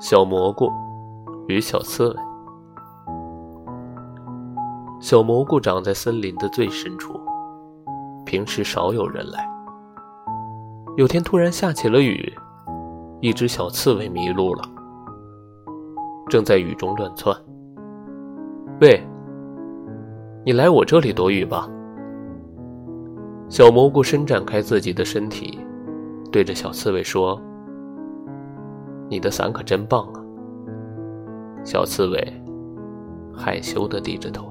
小蘑菇与小刺猬。小蘑菇长在森林的最深处，平时少有人来。有天突然下起了雨，一只小刺猬迷路了，正在雨中乱窜。喂，你来我这里躲雨吧。小蘑菇伸展开自己的身体，对着小刺猬说。你的伞可真棒啊！小刺猬害羞地低着头。